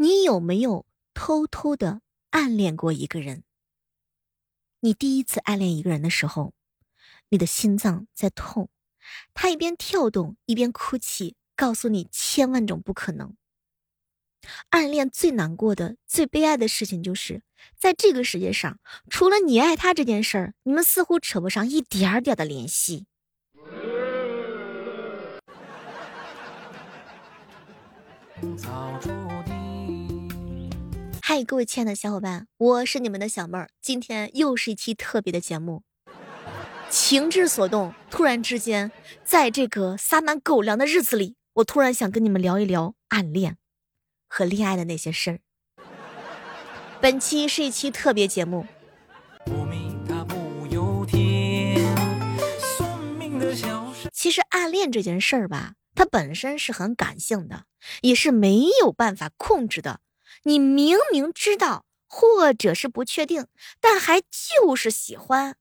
你有没有偷偷的暗恋过一个人？你第一次暗恋一个人的时候，你的心脏在痛，他一边跳动一边哭泣，告诉你千万种不可能。暗恋最难过的、最悲哀的事情，就是在这个世界上，除了你爱他这件事儿，你们似乎扯不上一点儿点儿的联系。嗨，各位亲爱的小伙伴，我是你们的小妹儿，今天又是一期特别的节目。情之所动，突然之间，在这个撒满狗粮的日子里，我突然想跟你们聊一聊暗恋和恋爱的那些事儿。本期是一期特别节目。其实暗恋这件事儿吧，它本身是很感性的，也是没有办法控制的。你明明知道，或者是不确定，但还就是喜欢。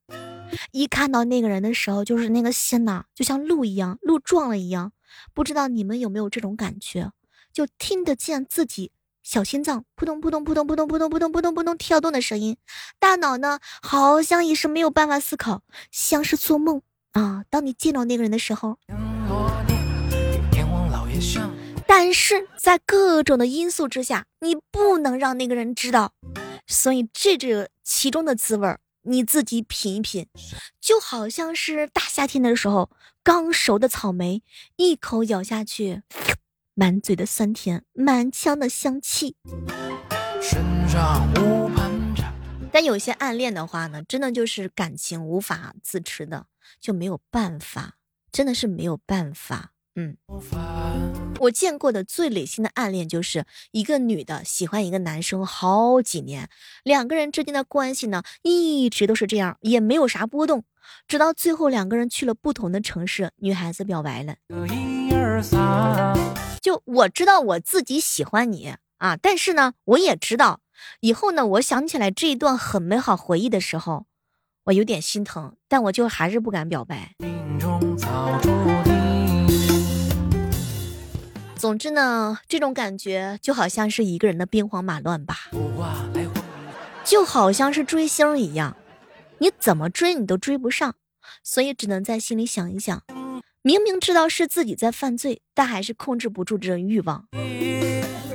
一看到那个人的时候，就是那个心呐，就像鹿一样，鹿撞了一样。不知道你们有没有这种感觉？就听得见自己小心脏扑通扑通扑通扑通扑通扑通扑通扑通跳动的声音，大脑呢好像也是没有办法思考，像是做梦啊。当你见到那个人的时候。但是在各种的因素之下，你不能让那个人知道，所以这这其中的滋味你自己品一品，就好像是大夏天的时候刚熟的草莓，一口咬下去，满嘴的酸甜，满腔的香气。但有些暗恋的话呢，真的就是感情无法自持的，就没有办法，真的是没有办法。嗯，我见过的最累心的暗恋，就是一个女的喜欢一个男生好几年，两个人之间的关系呢一直都是这样，也没有啥波动，直到最后两个人去了不同的城市，女孩子表白了。就我知道我自己喜欢你啊，但是呢，我也知道以后呢，我想起来这一段很美好回忆的时候，我有点心疼，但我就还是不敢表白。总之呢，这种感觉就好像是一个人的兵荒马乱吧，就好像是追星一样，你怎么追你都追不上，所以只能在心里想一想，明明知道是自己在犯罪，但还是控制不住这种欲望。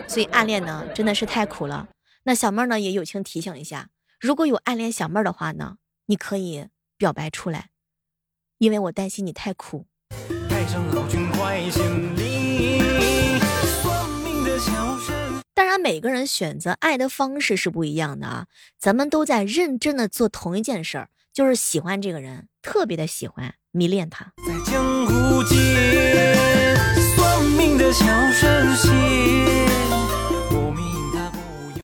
所以暗恋呢，真的是太苦了。那小妹呢，也友情提醒一下，如果有暗恋小妹的话呢，你可以表白出来，因为我担心你太苦。当然，每个人选择爱的方式是不一样的啊。咱们都在认真的做同一件事儿，就是喜欢这个人，特别的喜欢，迷恋他。在江湖间，算命的小神仙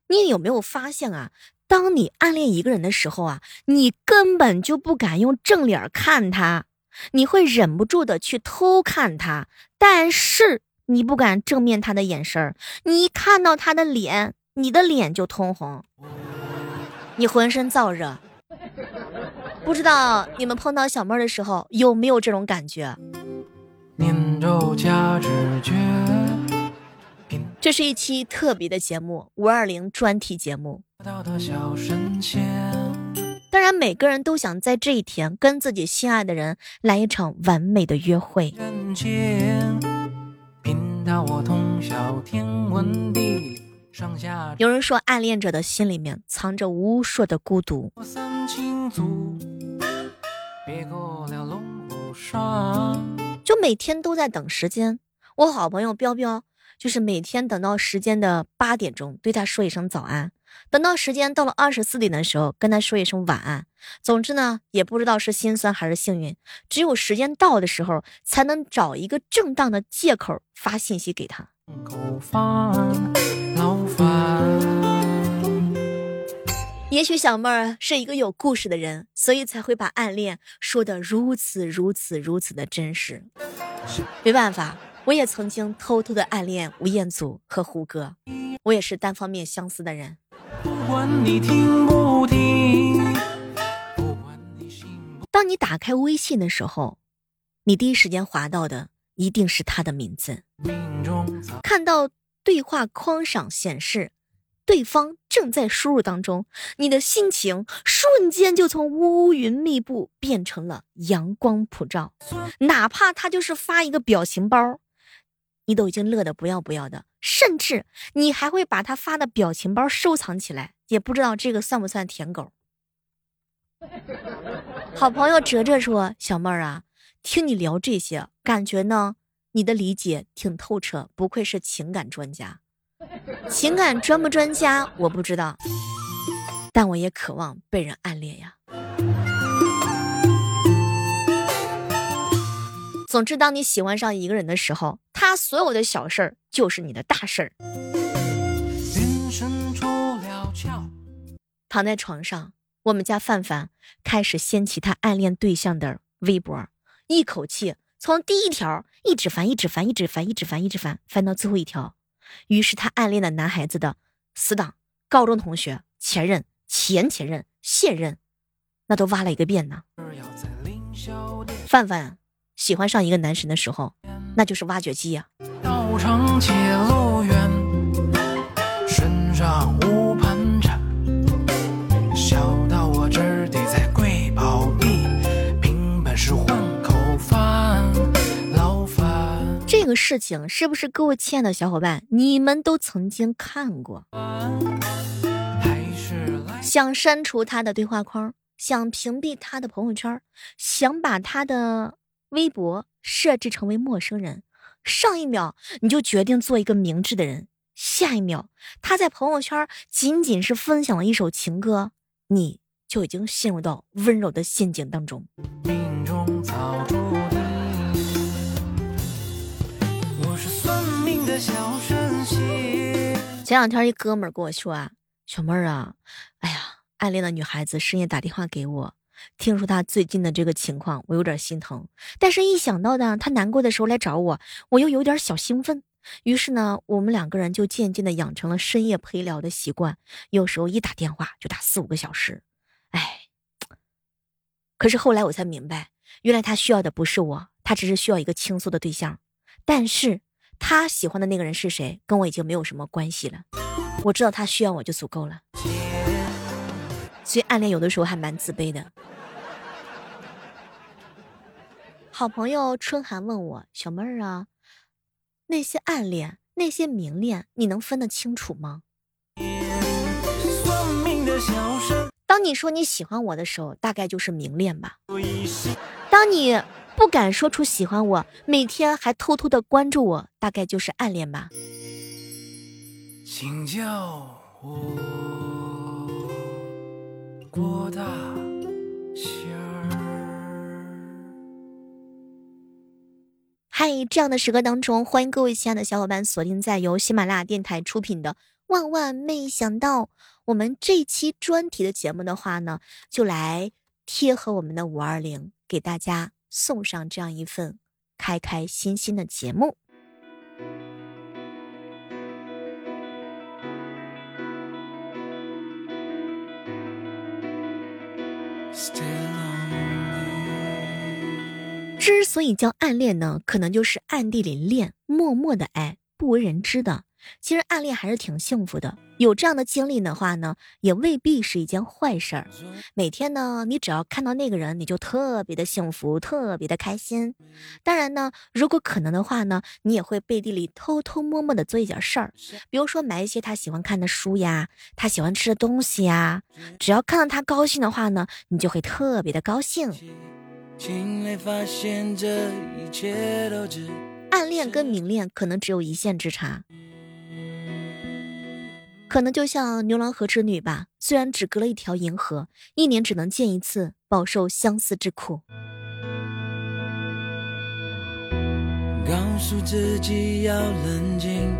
你有没有发现啊？当你暗恋一个人的时候啊，你根本就不敢用正脸看他，你会忍不住的去偷看他，但是。你不敢正面他的眼神儿，你一看到他的脸，你的脸就通红，你浑身燥热。不知道你们碰到小妹儿的时候有没有这种感觉？这是一期特别的节目，五二零专题节目。当然，每个人都想在这一天跟自己心爱的人来一场完美的约会。有人说，暗恋者的心里面藏着无数的孤独。就每天都在等时间。我好朋友彪彪，就是每天等到时间的八点钟，对他说一声早安。等到时间到了二十四点的时候，跟他说一声晚安。总之呢，也不知道是心酸还是幸运，只有时间到的时候，才能找一个正当的借口发信息给他。也许小妹儿是一个有故事的人，所以才会把暗恋说的如此如此如此的真实。没办法，我也曾经偷偷的暗恋吴彦祖和胡歌，我也是单方面相思的人。当你打开微信的时候，你第一时间划到的一定是他的名字。看到对话框上显示对方正在输入当中，你的心情瞬间就从乌云密布变成了阳光普照。哪怕他就是发一个表情包，你都已经乐得不要不要的，甚至你还会把他发的表情包收藏起来，也不知道这个算不算舔狗。好朋友哲哲说：“小妹儿啊，听你聊这些，感觉呢，你的理解挺透彻，不愧是情感专家。情感专不专家我不知道，但我也渴望被人暗恋呀。总之，当你喜欢上一个人的时候，他所有的小事儿就是你的大事儿。躺在床上。”我们家范范开始掀起他暗恋对象的微博，一口气从第一条一直翻，一直翻，一直翻，一直翻，一直翻，翻到最后一条。于是他暗恋的男孩子的死党、高中同学、前任、前前任、现任，那都挖了一个遍呢。范范喜欢上一个男神的时候，那就是挖掘机呀。这个事情是不是各位亲爱的小伙伴，你们都曾经看过？想删除他的对话框，想屏蔽他的朋友圈，想把他的微博设置成为陌生人。上一秒你就决定做一个明智的人，下一秒他在朋友圈仅仅是分享了一首情歌，你就已经陷入到温柔的陷阱当中。命中早注前两天一哥们儿跟我说啊，小妹儿啊，哎呀，暗恋的女孩子深夜打电话给我，听说他最近的这个情况，我有点心疼。但是，一想到呢，他难过的时候来找我，我又有点小兴奋。于是呢，我们两个人就渐渐的养成了深夜陪聊的习惯，有时候一打电话就打四五个小时。哎，可是后来我才明白，原来他需要的不是我，他只是需要一个倾诉的对象。但是。他喜欢的那个人是谁，跟我已经没有什么关系了。我知道他需要我就足够了。所以暗恋有的时候还蛮自卑的。好朋友春寒问我：“小妹儿啊，那些暗恋，那些明恋，你能分得清楚吗？”当你说你喜欢我的时候，大概就是明恋吧。当你。不敢说出喜欢我，每天还偷偷的关注我，大概就是暗恋吧。请叫我郭大仙儿。嗨，这样的时刻当中，欢迎各位亲爱的小伙伴锁定在由喜马拉雅电台出品的《万万没想到》。我们这期专题的节目的话呢，就来贴合我们的五二零，给大家。送上这样一份开开心心的节目。之所以叫暗恋呢，可能就是暗地里恋，默默的爱，不为人知的。其实暗恋还是挺幸福的，有这样的经历的话呢，也未必是一件坏事儿。每天呢，你只要看到那个人，你就特别的幸福，特别的开心。当然呢，如果可能的话呢，你也会背地里偷偷摸摸的做一点事儿，比如说买一些他喜欢看的书呀，他喜欢吃的东西呀。只要看到他高兴的话呢，你就会特别的高兴。暗恋跟明恋可能只有一线之差。可能就像牛郎和织女吧，虽然只隔了一条银河，一年只能见一次，饱受相思之苦。告诉自己要冷静，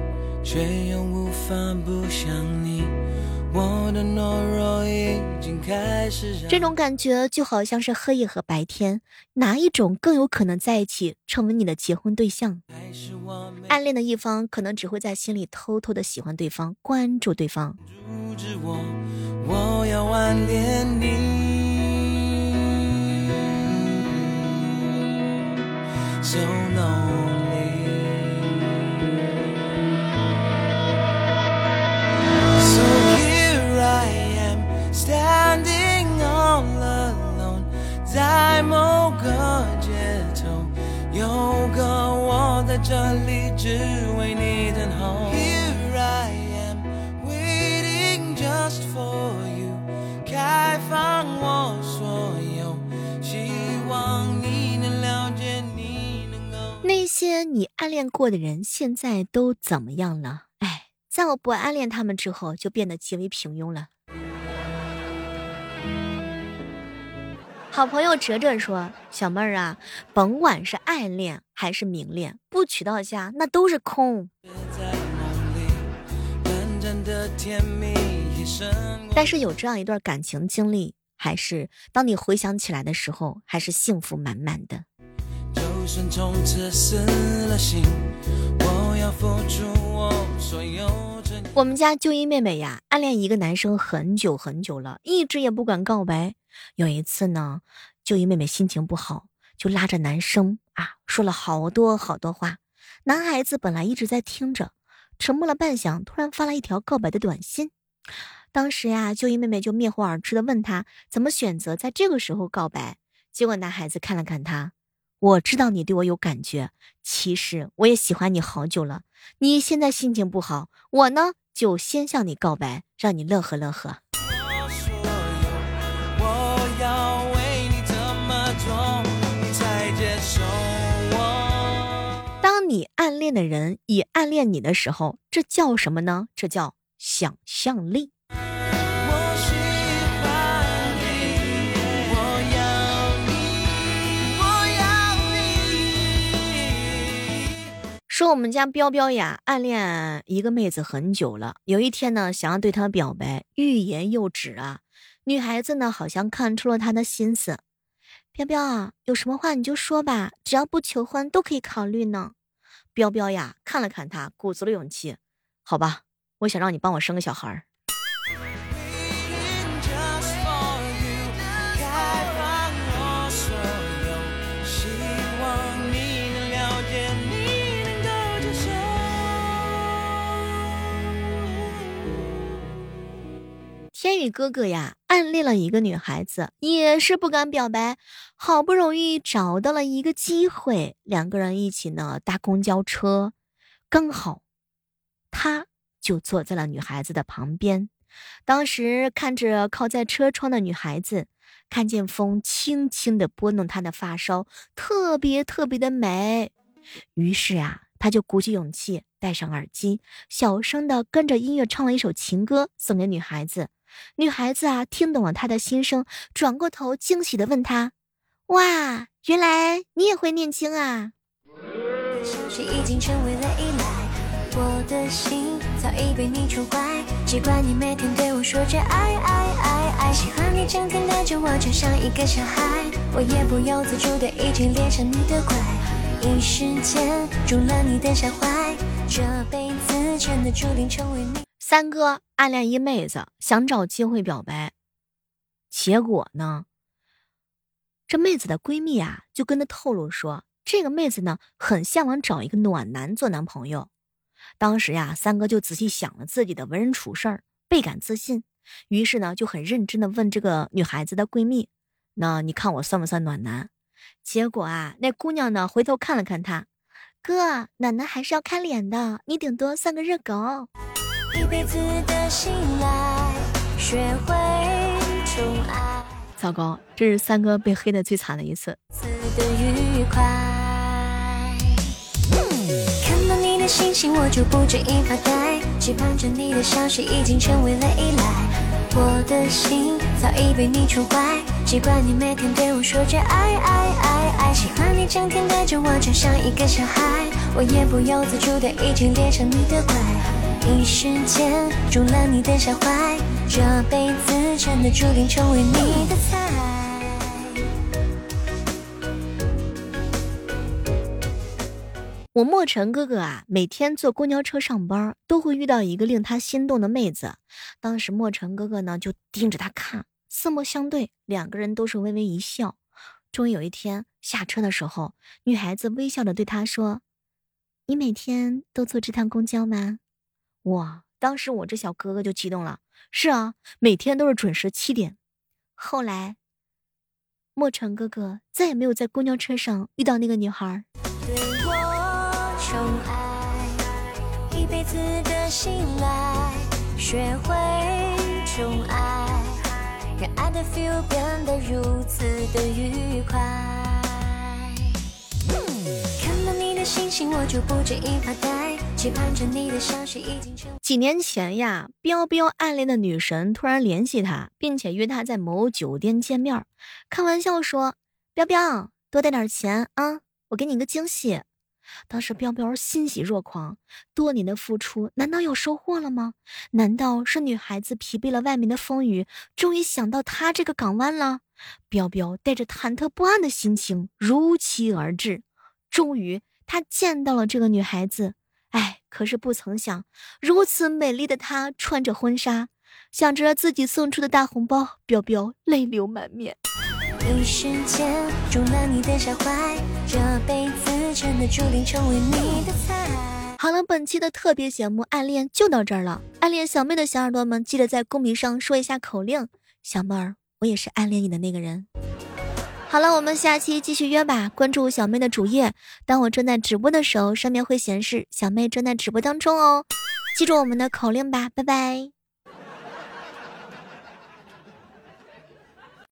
却又无法不想你。我的懦弱已经开始。这种感觉就好像是黑夜和白天，哪一种更有可能在一起，成为你的结婚对象？暗恋的一方可能只会在心里偷偷的喜欢对方，关注对方。我我要暗恋你。So lonely。只为你等候。Here I am waiting just for you，开放我所有，希望你能了解，你能够。那些你暗恋过的人，现在都怎么样了？哎，在我不暗恋他们之后，就变得极为平庸了。好朋友哲哲说：“小妹儿啊，甭管是暗恋还是明恋，不娶到家那都是空。但是有这样一段感情经历，还是当你回想起来的时候，还是幸福满满的。”我们家就一妹妹呀，暗恋一个男生很久很久了，一直也不敢告白。有一次呢，就一妹妹心情不好，就拉着男生啊说了好多好多话。男孩子本来一直在听着，沉默了半晌，突然发了一条告白的短信。当时呀，就一妹妹就面红耳赤的问他怎么选择在这个时候告白。结果男孩子看了看他，我知道你对我有感觉，其实我也喜欢你好久了。你现在心情不好，我呢就先向你告白，让你乐呵乐呵。的人也暗恋你的时候，这叫什么呢？这叫想象力。说我们家彪彪呀，暗恋一个妹子很久了。有一天呢，想要对她表白，欲言又止啊。女孩子呢，好像看出了他的心思。彪彪啊，有什么话你就说吧，只要不求婚都可以考虑呢。彪彪呀，看了看他，鼓足了勇气。好吧，我想让你帮我生个小孩儿。天宇哥哥呀，暗恋了一个女孩子，也是不敢表白，好不容易找到了一个机会，两个人一起呢搭公交车，刚好，他就坐在了女孩子的旁边。当时看着靠在车窗的女孩子，看见风轻轻的拨弄她的发梢，特别特别的美。于是啊，他就鼓起勇气戴上耳机，小声的跟着音乐唱了一首情歌，送给女孩子。女孩子啊，听懂了他的心声，转过头惊喜的问他：“哇，原来你也会念经啊！”我的心早已被你宠坏，习惯你每天对我说着爱爱爱爱，喜欢你整天带着我就像一个小孩，我也不由自主的已经恋上你的怪，一时间中了你的下怀，这辈子真的注定成为你。三哥暗恋一妹子，想找机会表白，结果呢，这妹子的闺蜜啊就跟他透露说，这个妹子呢很向往找一个暖男做男朋友。当时呀，三哥就仔细想了自己的为人处事儿，倍感自信，于是呢就很认真的问这个女孩子的闺蜜：“那你看我算不算暖男？”结果啊，那姑娘呢回头看了看他，哥，暖男还是要看脸的，你顶多算个热狗。一辈子的信赖，学会宠爱。糟糕，这是三哥被黑的最惨的一次。的愉快看到你的信息，我就不止一发呆，期盼着你的消息，已经成为了依赖。我的心早已被你宠坏，习惯你每天对我说着爱爱爱爱，喜欢你整天带着我，就像一个小孩，我也不由自主的已经恋上你的怪。一时间中了你的下怀，这辈子真的注定成为你的菜。我莫尘哥哥啊，每天坐公交车上班，都会遇到一个令他心动的妹子。当时莫尘哥哥呢，就盯着他看，四目相对，两个人都是微微一笑。终于有一天下车的时候，女孩子微笑的对他说：“你每天都坐这趟公交吗？”哇！当时我这小哥哥就激动了。是啊，每天都是准时七点。后来，莫尘哥哥再也没有在公交车上遇到那个女孩。对我宠爱，一辈子的信赖，学会宠爱，让爱的 feel 变得如此的愉快。星星，我就不介意发呆，期盼着你的消息已经成。几年前呀，彪彪暗恋的女神突然联系他，并且约他在某酒店见面，开玩笑说：“彪彪，多带点钱啊，我给你个惊喜。”当时彪彪欣喜若狂，多年的付出难道有收获了吗？难道是女孩子疲惫了外面的风雨，终于想到他这个港湾了？彪彪带着忐忑不安的心情如期而至，终于他见到了这个女孩子。哎，可是不曾想，如此美丽的她穿着婚纱，想着自己送出的大红包，彪彪泪流满面。一时间中了你的下怀，这辈子真的注定成为你的菜。好了，本期的特别节目《暗恋》就到这儿了。暗恋小妹的小耳朵们，记得在公屏上说一下口令：小妹儿，我也是暗恋你的那个人。好了，我们下期继续约吧。关注小妹的主页，当我正在直播的时候，上面会显示小妹正在直播当中哦。记住我们的口令吧，拜拜。